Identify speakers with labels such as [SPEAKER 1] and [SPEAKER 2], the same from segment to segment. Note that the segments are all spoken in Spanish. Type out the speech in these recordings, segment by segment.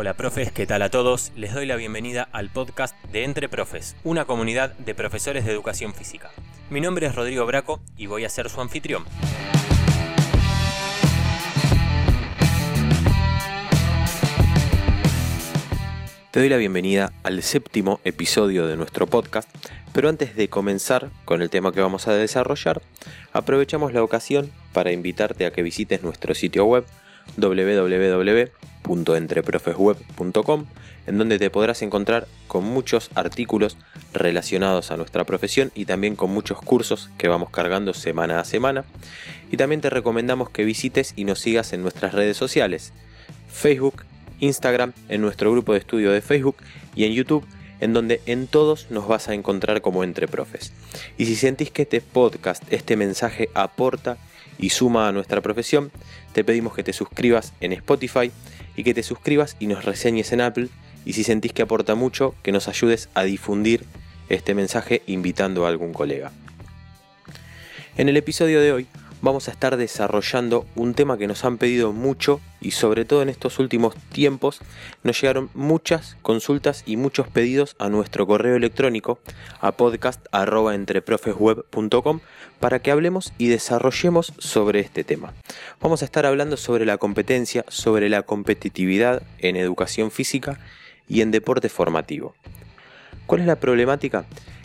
[SPEAKER 1] Hola profes, ¿qué tal a todos? Les doy la bienvenida al podcast de Entre Profes, una comunidad de profesores de educación física. Mi nombre es Rodrigo Braco y voy a ser su anfitrión. Te doy la bienvenida al séptimo episodio de nuestro podcast, pero antes de comenzar con el tema que vamos a desarrollar, aprovechamos la ocasión para invitarte a que visites nuestro sitio web www.entreprofesweb.com, en donde te podrás encontrar con muchos artículos relacionados a nuestra profesión y también con muchos cursos que vamos cargando semana a semana. Y también te recomendamos que visites y nos sigas en nuestras redes sociales, Facebook, Instagram, en nuestro grupo de estudio de Facebook y en YouTube, en donde en todos nos vas a encontrar como entre profes. Y si sentís que este podcast, este mensaje aporta y suma a nuestra profesión, te pedimos que te suscribas en Spotify y que te suscribas y nos reseñes en Apple. Y si sentís que aporta mucho, que nos ayudes a difundir este mensaje invitando a algún colega. En el episodio de hoy vamos a estar desarrollando un tema que nos han pedido mucho y sobre todo en estos últimos tiempos nos llegaron muchas consultas y muchos pedidos a nuestro correo electrónico a podcast@entreprofesweb.com para que hablemos y desarrollemos sobre este tema. Vamos a estar hablando sobre la competencia, sobre la competitividad en educación física y en deporte formativo. ¿Cuál es la problemática?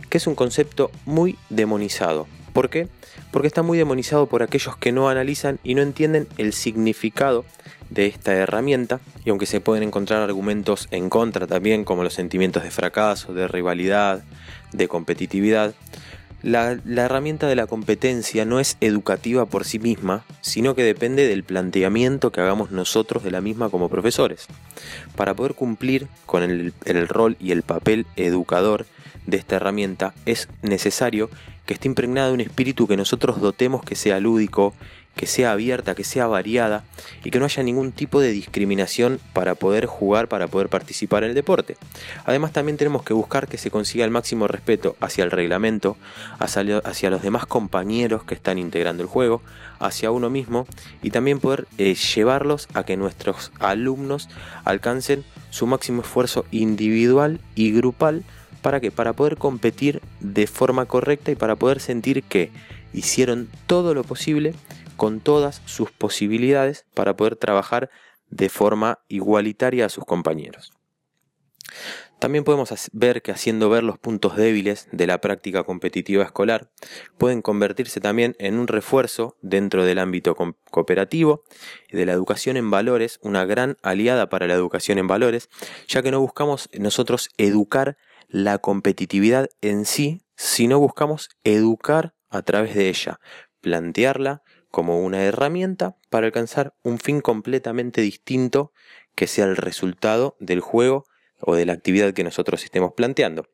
[SPEAKER 1] Que es un concepto muy demonizado. ¿Por qué? porque está muy demonizado por aquellos que no analizan y no entienden el significado de esta herramienta, y aunque se pueden encontrar argumentos en contra también, como los sentimientos de fracaso, de rivalidad, de competitividad, la, herramienta de la competencia no es educativa por sí misma, sino que depende del planteamiento que hagamos nosotros de la misma como profesores. Para poder cumplir con el, rol y el papel educador de esta herramienta es necesario que esté impregnada de un espíritu que nosotros dotemos que sea lúdico, que sea abierta, que sea variada y que no haya ningún tipo de discriminación para poder jugar, para poder participar en el deporte. Además también tenemos que buscar que se consiga el máximo respeto hacia el reglamento, hacia, los demás compañeros que están integrando el juego, hacia uno mismo y también poder eh, llevarlos a que nuestros alumnos alcancen su máximo esfuerzo individual y grupal ¿Para qué? Para poder competir de forma correcta y para poder sentir que hicieron todo lo posible con todas sus posibilidades para poder trabajar de forma igualitaria a sus compañeros. También podemos ver que haciendo ver los puntos débiles de la práctica competitiva escolar pueden convertirse también en un refuerzo dentro del ámbito cooperativo y de la educación en valores, una gran aliada para la educación en valores, ya que no buscamos nosotros educar la competitividad en sí, si no buscamos educar a través de ella, plantearla como una herramienta para alcanzar un fin completamente distinto que sea el resultado del juego o de la actividad que nosotros estemos planteando.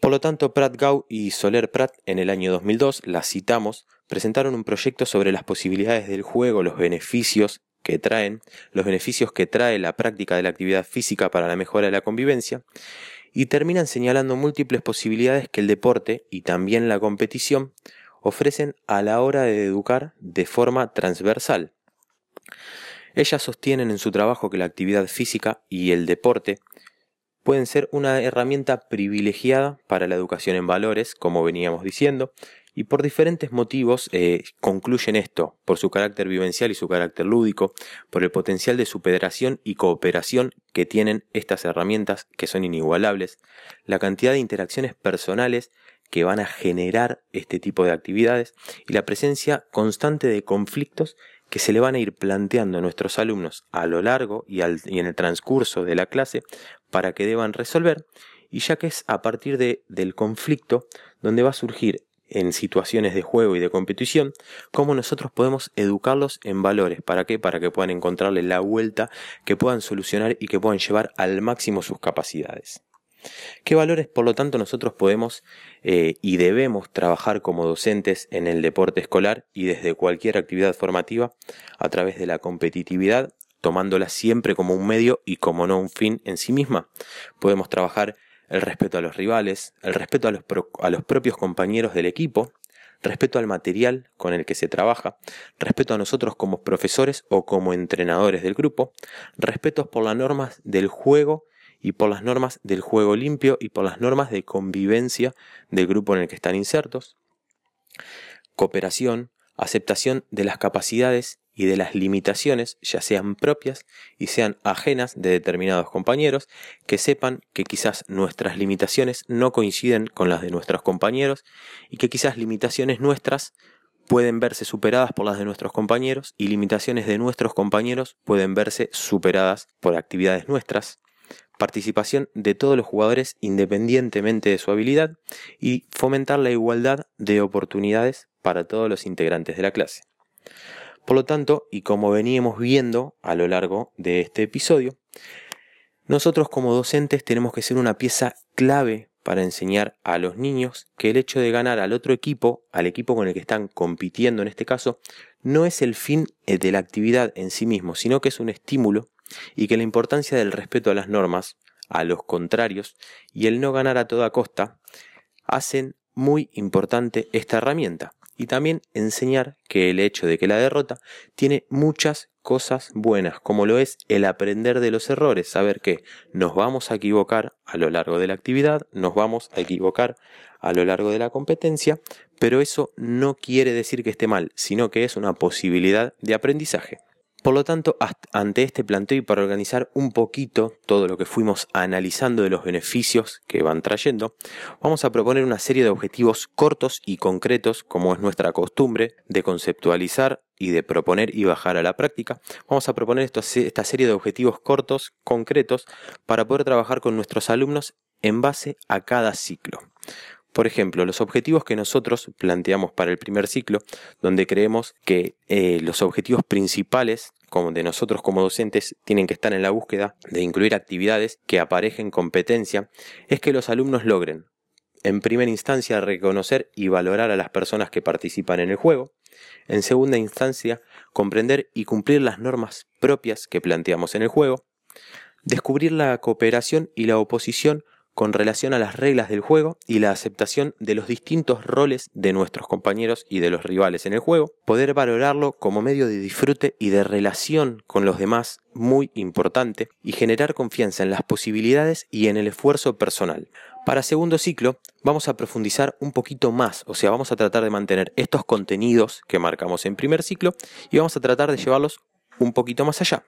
[SPEAKER 1] Por lo tanto, Pratt Gau y Soler Pratt en el año 2002, la citamos, presentaron un proyecto sobre las posibilidades del juego, los beneficios que traen, los beneficios que trae la práctica de la actividad física para la mejora de la convivencia, y terminan señalando múltiples posibilidades que el deporte y también la competición ofrecen a la hora de educar de forma transversal. Ellas sostienen en su trabajo que la actividad física y el deporte pueden ser una herramienta privilegiada para la educación en valores, como veníamos diciendo, y por diferentes motivos eh, concluyen esto, por su carácter vivencial y su carácter lúdico, por el potencial de superación y cooperación que tienen estas herramientas que son inigualables, la cantidad de interacciones personales que van a generar este tipo de actividades y la presencia constante de conflictos que se le van a ir planteando a nuestros alumnos a lo largo y, y en el transcurso de la clase para que deban resolver y ya que es a partir de, del conflicto donde va a surgir en situaciones de juego y de competición, cómo nosotros podemos educarlos en valores. ¿Para qué? Para que puedan encontrarle la vuelta, que puedan solucionar y que puedan llevar al máximo sus capacidades. ¿Qué valores, por lo tanto, nosotros podemos eh, y debemos trabajar como docentes en el deporte escolar y desde cualquier actividad formativa a través de la competitividad, tomándola siempre como un medio y como no un fin en sí misma? Podemos trabajar el respeto a los rivales, el respeto a los, a los propios compañeros del equipo, respeto al material con el que se trabaja, respeto a nosotros como profesores o como entrenadores del grupo, respeto por las normas del juego y por las normas del juego limpio y por las normas de convivencia del grupo en el que están insertos, cooperación, aceptación de las capacidades y de las limitaciones, ya sean propias y sean ajenas de determinados compañeros, que sepan que quizás nuestras limitaciones no coinciden con las de nuestros compañeros y que quizás limitaciones nuestras pueden verse superadas por las de nuestros compañeros y limitaciones de nuestros compañeros pueden verse superadas por actividades nuestras. Participación de todos los jugadores independientemente de su habilidad y fomentar la igualdad de oportunidades para todos los integrantes de la clase. Por lo tanto, y como veníamos viendo a lo largo de este episodio, nosotros como docentes tenemos que ser una pieza clave para enseñar a los niños que el hecho de ganar al otro equipo, al equipo con el que están compitiendo en este caso, no es el fin de la actividad en sí mismo, sino que es un estímulo y que la importancia del respeto a las normas, a los contrarios y el no ganar a toda costa hacen muy importante esta herramienta y también enseñar que el hecho de que la derrota tiene muchas cosas buenas, como lo es el aprender de los errores, saber que nos vamos a equivocar a lo largo de la actividad, nos vamos a equivocar a lo largo de la competencia, pero eso no quiere decir que esté mal, sino que es una posibilidad de aprendizaje. Por lo tanto, ante este planteo y para organizar un poquito todo lo que fuimos analizando de los beneficios que van trayendo, vamos a proponer una serie de objetivos cortos y concretos, como es nuestra costumbre, de conceptualizar y de proponer y bajar a la práctica. Vamos a proponer esta serie de objetivos cortos, concretos, para poder trabajar con nuestros alumnos en base a cada ciclo. Por ejemplo, los objetivos que nosotros planteamos para el primer ciclo, donde creemos que eh, los objetivos principales como de nosotros como docentes tienen que estar en la búsqueda de incluir actividades que aparejen competencia, es que los alumnos logren, en primera instancia, reconocer y valorar a las personas que participan en el juego, en segunda instancia, comprender y cumplir las normas propias que planteamos en el juego, descubrir la cooperación y la oposición con relación a las reglas del juego y la aceptación de los distintos roles de nuestros compañeros y de los rivales en el juego, poder valorarlo como medio de disfrute y de relación con los demás muy importante y generar confianza en las posibilidades y en el esfuerzo personal. Para segundo ciclo vamos a profundizar un poquito más, o sea, vamos a tratar de mantener estos contenidos que marcamos en primer ciclo y vamos a tratar de llevarlos un poquito más allá.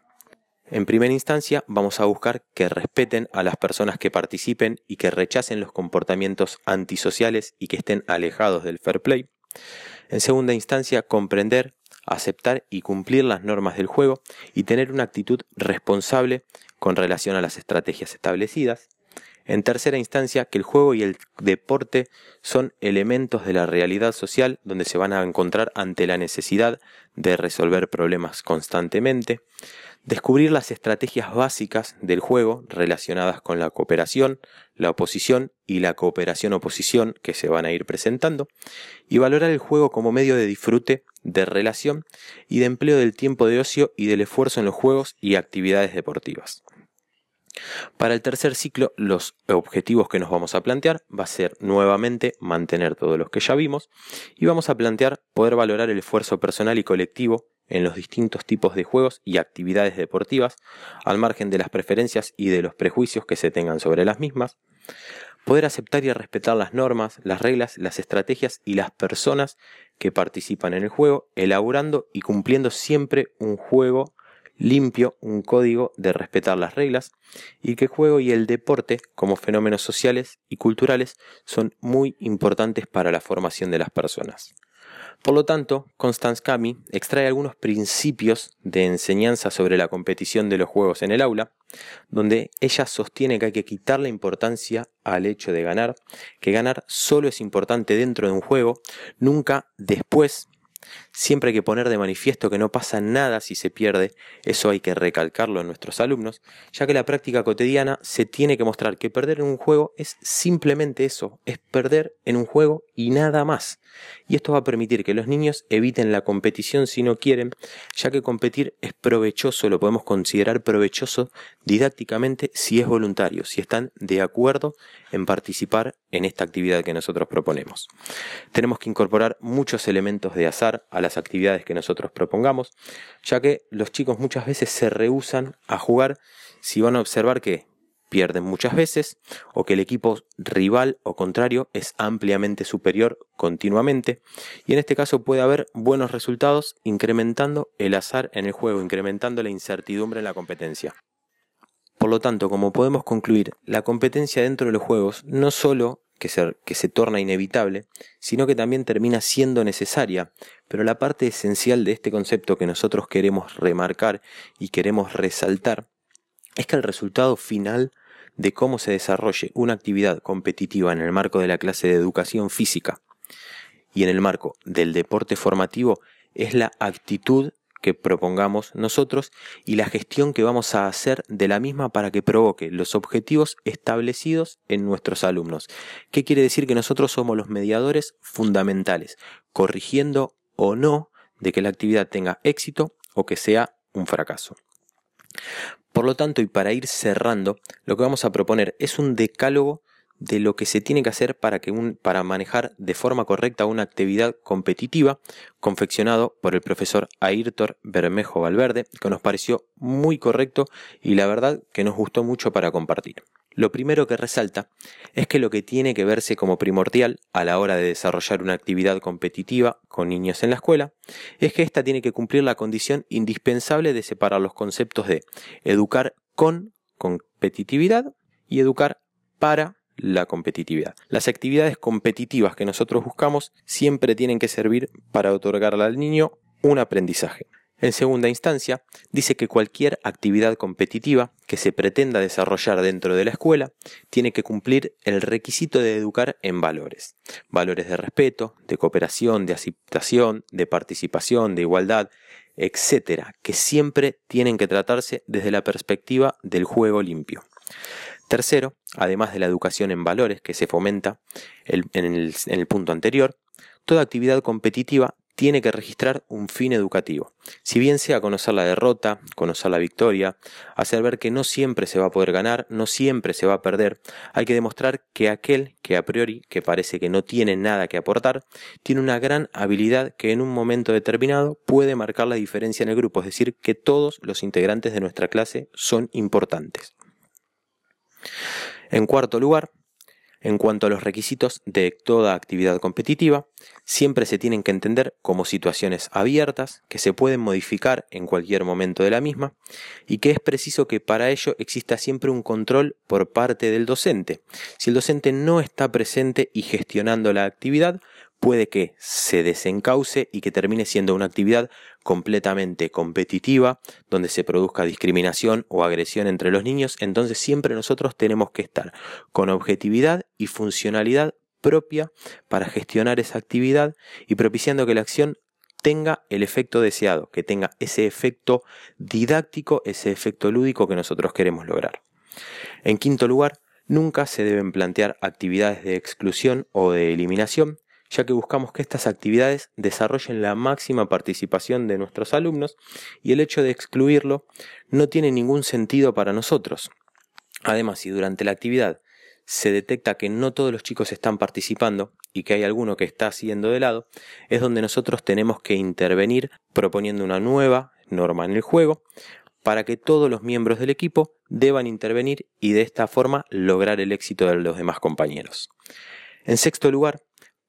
[SPEAKER 1] En primera instancia, vamos a buscar que respeten a las personas que participen y que rechacen los comportamientos antisociales y que estén alejados del fair play. En segunda instancia, comprender, aceptar y cumplir las normas del juego y tener una actitud responsable con relación a las estrategias establecidas. En tercera instancia, que el juego y el deporte son elementos de la realidad social donde se van a encontrar ante la necesidad de resolver problemas constantemente descubrir las estrategias básicas del juego relacionadas con la cooperación, la oposición y la cooperación-oposición que se van a ir presentando, y valorar el juego como medio de disfrute, de relación y de empleo del tiempo de ocio y del esfuerzo en los juegos y actividades deportivas. Para el tercer ciclo, los objetivos que nos vamos a plantear va a ser nuevamente mantener todos los que ya vimos y vamos a plantear poder valorar el esfuerzo personal y colectivo en los distintos tipos de juegos y actividades deportivas, al margen de las preferencias y de los prejuicios que se tengan sobre las mismas, poder aceptar y respetar las normas, las reglas, las estrategias y las personas que participan en el juego, elaborando y cumpliendo siempre un juego limpio, un código de respetar las reglas, y que el juego y el deporte como fenómenos sociales y culturales son muy importantes para la formación de las personas. Por lo tanto, Constance Cami extrae algunos principios de enseñanza sobre la competición de los juegos en el aula, donde ella sostiene que hay que quitar la importancia al hecho de ganar, que ganar solo es importante dentro de un juego, nunca después Siempre hay que poner de manifiesto que no pasa nada si se pierde, eso hay que recalcarlo en nuestros alumnos, ya que la práctica cotidiana se tiene que mostrar que perder en un juego es simplemente eso, es perder en un juego y nada más. Y esto va a permitir que los niños eviten la competición si no quieren, ya que competir es provechoso, lo podemos considerar provechoso didácticamente si es voluntario, si están de acuerdo en participar en esta actividad que nosotros proponemos. Tenemos que incorporar muchos elementos de azar a las actividades que nosotros propongamos, ya que los chicos muchas veces se rehusan a jugar si van a observar que pierden muchas veces o que el equipo rival o contrario es ampliamente superior continuamente y en este caso puede haber buenos resultados incrementando el azar en el juego, incrementando la incertidumbre en la competencia. Por lo tanto, como podemos concluir, la competencia dentro de los juegos no solo que se, que se torna inevitable, sino que también termina siendo necesaria, pero la parte esencial de este concepto que nosotros queremos remarcar y queremos resaltar es que el resultado final de cómo se desarrolle una actividad competitiva en el marco de la clase de educación física y en el marco del deporte formativo es la actitud que propongamos nosotros y la gestión que vamos a hacer de la misma para que provoque los objetivos establecidos en nuestros alumnos. ¿Qué quiere decir? Que nosotros somos los mediadores fundamentales, corrigiendo o no de que la actividad tenga éxito o que sea un fracaso. Por lo tanto, y para ir cerrando, lo que vamos a proponer es un decálogo de lo que se tiene que hacer para, que un, para manejar de forma correcta una actividad competitiva, confeccionado por el profesor Ayrton Bermejo Valverde, que nos pareció muy correcto y la verdad que nos gustó mucho para compartir. Lo primero que resalta es que lo que tiene que verse como primordial a la hora de desarrollar una actividad competitiva con niños en la escuela es que ésta tiene que cumplir la condición indispensable de separar los conceptos de educar con competitividad y educar para la competitividad. Las actividades competitivas que nosotros buscamos siempre tienen que servir para otorgarle al niño un aprendizaje. En segunda instancia, dice que cualquier actividad competitiva que se pretenda desarrollar dentro de la escuela tiene que cumplir el requisito de educar en valores. Valores de respeto, de cooperación, de aceptación, de participación, de igualdad, etcétera, que siempre tienen que tratarse desde la perspectiva del juego limpio. Tercero, además de la educación en valores que se fomenta en el, en el punto anterior, toda actividad competitiva tiene que registrar un fin educativo. Si bien sea conocer la derrota, conocer la victoria, hacer ver que no siempre se va a poder ganar, no siempre se va a perder, hay que demostrar que aquel que a priori, que parece que no tiene nada que aportar, tiene una gran habilidad que en un momento determinado puede marcar la diferencia en el grupo, es decir, que todos los integrantes de nuestra clase son importantes. En cuarto lugar, en cuanto a los requisitos de toda actividad competitiva, siempre se tienen que entender como situaciones abiertas que se pueden modificar en cualquier momento de la misma y que es preciso que para ello exista siempre un control por parte del docente. Si el docente no está presente y gestionando la actividad, puede que se desencauce y que termine siendo una actividad completamente competitiva, donde se produzca discriminación o agresión entre los niños, entonces siempre nosotros tenemos que estar con objetividad y funcionalidad propia para gestionar esa actividad y propiciando que la acción tenga el efecto deseado, que tenga ese efecto didáctico, ese efecto lúdico que nosotros queremos lograr. En quinto lugar, nunca se deben plantear actividades de exclusión o de eliminación, ya que buscamos que estas actividades desarrollen la máxima participación de nuestros alumnos y el hecho de excluirlo no tiene ningún sentido para nosotros. Además, si durante la actividad se detecta que no todos los chicos están participando y que hay alguno que está haciendo de lado, es donde nosotros tenemos que intervenir proponiendo una nueva norma en el juego para que todos los miembros del equipo deban intervenir y de esta forma lograr el éxito de los demás compañeros. En sexto lugar,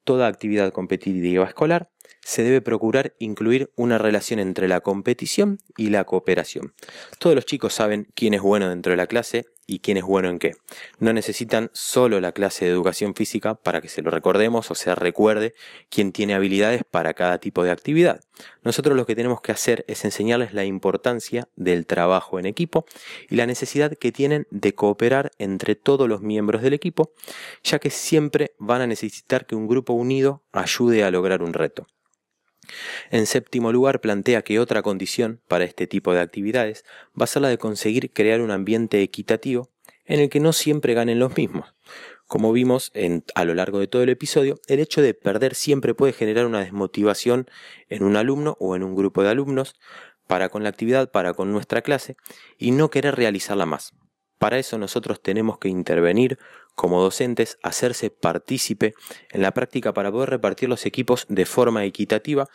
[SPEAKER 1] toda actividad competitiva escolar, se debe procurar incluir una relación entre la competición y la cooperación. Todos los chicos saben quién es bueno dentro de la clase y quién es bueno en qué. No necesitan solo la clase de educación física para que se lo recordemos o se recuerde quién tiene habilidades para cada tipo de actividad. Nosotros lo que tenemos que hacer es enseñarles la importancia del trabajo en equipo y la necesidad que tienen de cooperar entre todos los miembros del equipo, ya que siempre van a necesitar que un grupo unido ayude a lograr un reto. En séptimo lugar, plantea que otra condición para este tipo de actividades va a ser la de conseguir crear un ambiente equitativo en el que no siempre ganen los mismos. Como vimos a lo largo de todo el episodio, el hecho de perder siempre puede generar una desmotivación en un alumno o en un grupo de alumnos para con la actividad, para con nuestra clase, y no querer realizarla más. Para eso nosotros tenemos que intervenir como docentes, hacerse partícipe en la práctica para poder repartir los equipos de forma equitativa,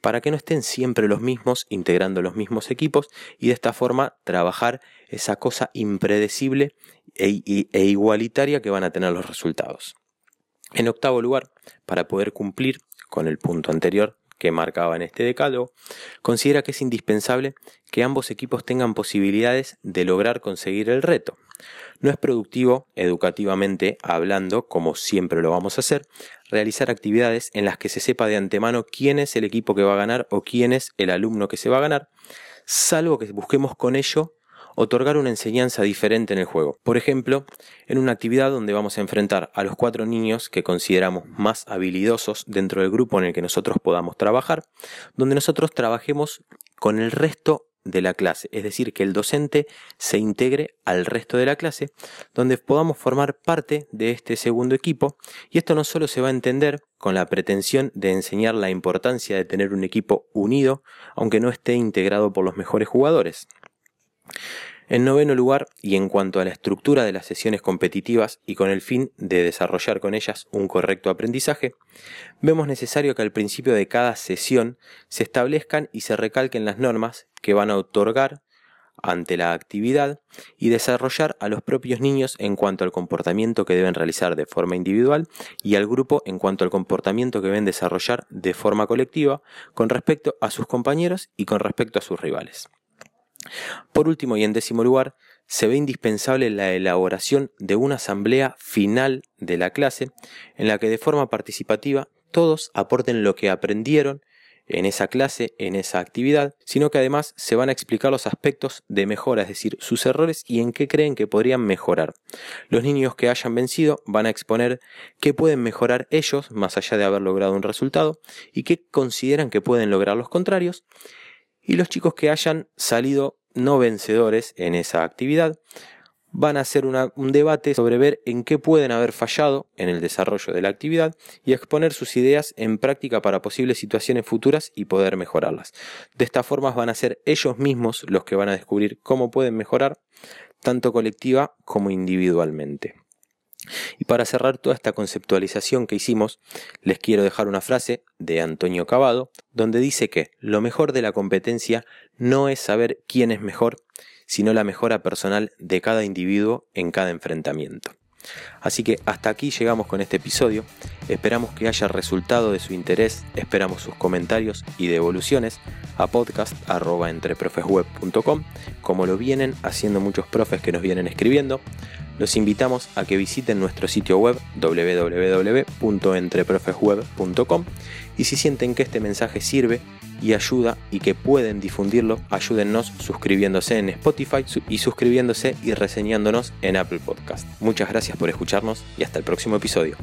[SPEAKER 1] para que no estén siempre los mismos integrando los mismos equipos y de esta forma trabajar esa cosa impredecible e, e, igualitaria que van a tener los resultados. En octavo lugar, para poder cumplir con el punto anterior que marcaba en este decálogo, considera que es indispensable que ambos equipos tengan posibilidades de lograr conseguir el reto. No es productivo, educativamente hablando, como siempre lo vamos a hacer, realizar actividades en las que se sepa de antemano quién es el equipo que va a ganar o quién es el alumno que se va a ganar, salvo que busquemos con ello otorgar una enseñanza diferente en el juego. Por ejemplo, en una actividad donde vamos a enfrentar a los cuatro niños que consideramos más habilidosos dentro del grupo en el que nosotros podamos trabajar, donde nosotros trabajemos con el resto de la clase, es decir, que el docente se integre al resto de la clase, donde podamos formar parte de este segundo equipo, y esto no solo se va a entender con la pretensión de enseñar la importancia de tener un equipo unido, aunque no esté integrado por los mejores jugadores. En noveno lugar, y en cuanto a la estructura de las sesiones competitivas y con el fin de desarrollar con ellas un correcto aprendizaje, vemos necesario que al principio de cada sesión se establezcan y se recalquen las normas que van a otorgar ante la actividad y desarrollar a los propios niños en cuanto al comportamiento que deben realizar de forma individual y al grupo en cuanto al comportamiento que deben desarrollar de forma colectiva con respecto a sus compañeros y con respecto a sus rivales. Por último y en décimo lugar, se ve indispensable la elaboración de una asamblea final de la clase en la que de forma participativa todos aporten lo que aprendieron en esa clase, en esa actividad, sino que además se van a explicar los aspectos de mejora, es decir, sus errores y en qué creen que podrían mejorar. Los niños que hayan vencido van a exponer qué pueden mejorar ellos, más allá de haber logrado un resultado, y qué consideran que pueden lograr los contrarios, y los chicos que hayan salido no vencedores en esa actividad van a hacer un debate sobre ver en qué pueden haber fallado en el desarrollo de la actividad y exponer sus ideas en práctica para posibles situaciones futuras y poder mejorarlas. De esta forma van a ser ellos mismos los que van a descubrir cómo pueden mejorar, tanto colectiva como individualmente. Y para cerrar toda esta conceptualización que hicimos, les quiero dejar una frase de Antonio Cavado, donde dice que lo mejor de la competencia no es saber quién es mejor, sino la mejora personal de cada individuo en cada enfrentamiento. Así que hasta aquí llegamos con este episodio. Esperamos que haya resultado de su interés, esperamos sus comentarios y devoluciones a podcast.entreprofesweb.com, como lo vienen haciendo muchos profes que nos vienen escribiendo. Los invitamos a que visiten nuestro sitio web www.entreprofesweb.com y si sienten que este mensaje sirve y ayuda y que pueden difundirlo, ayúdennos suscribiéndose en Spotify y suscribiéndose y reseñándonos en Apple Podcast. Muchas gracias por escucharnos y hasta el próximo episodio.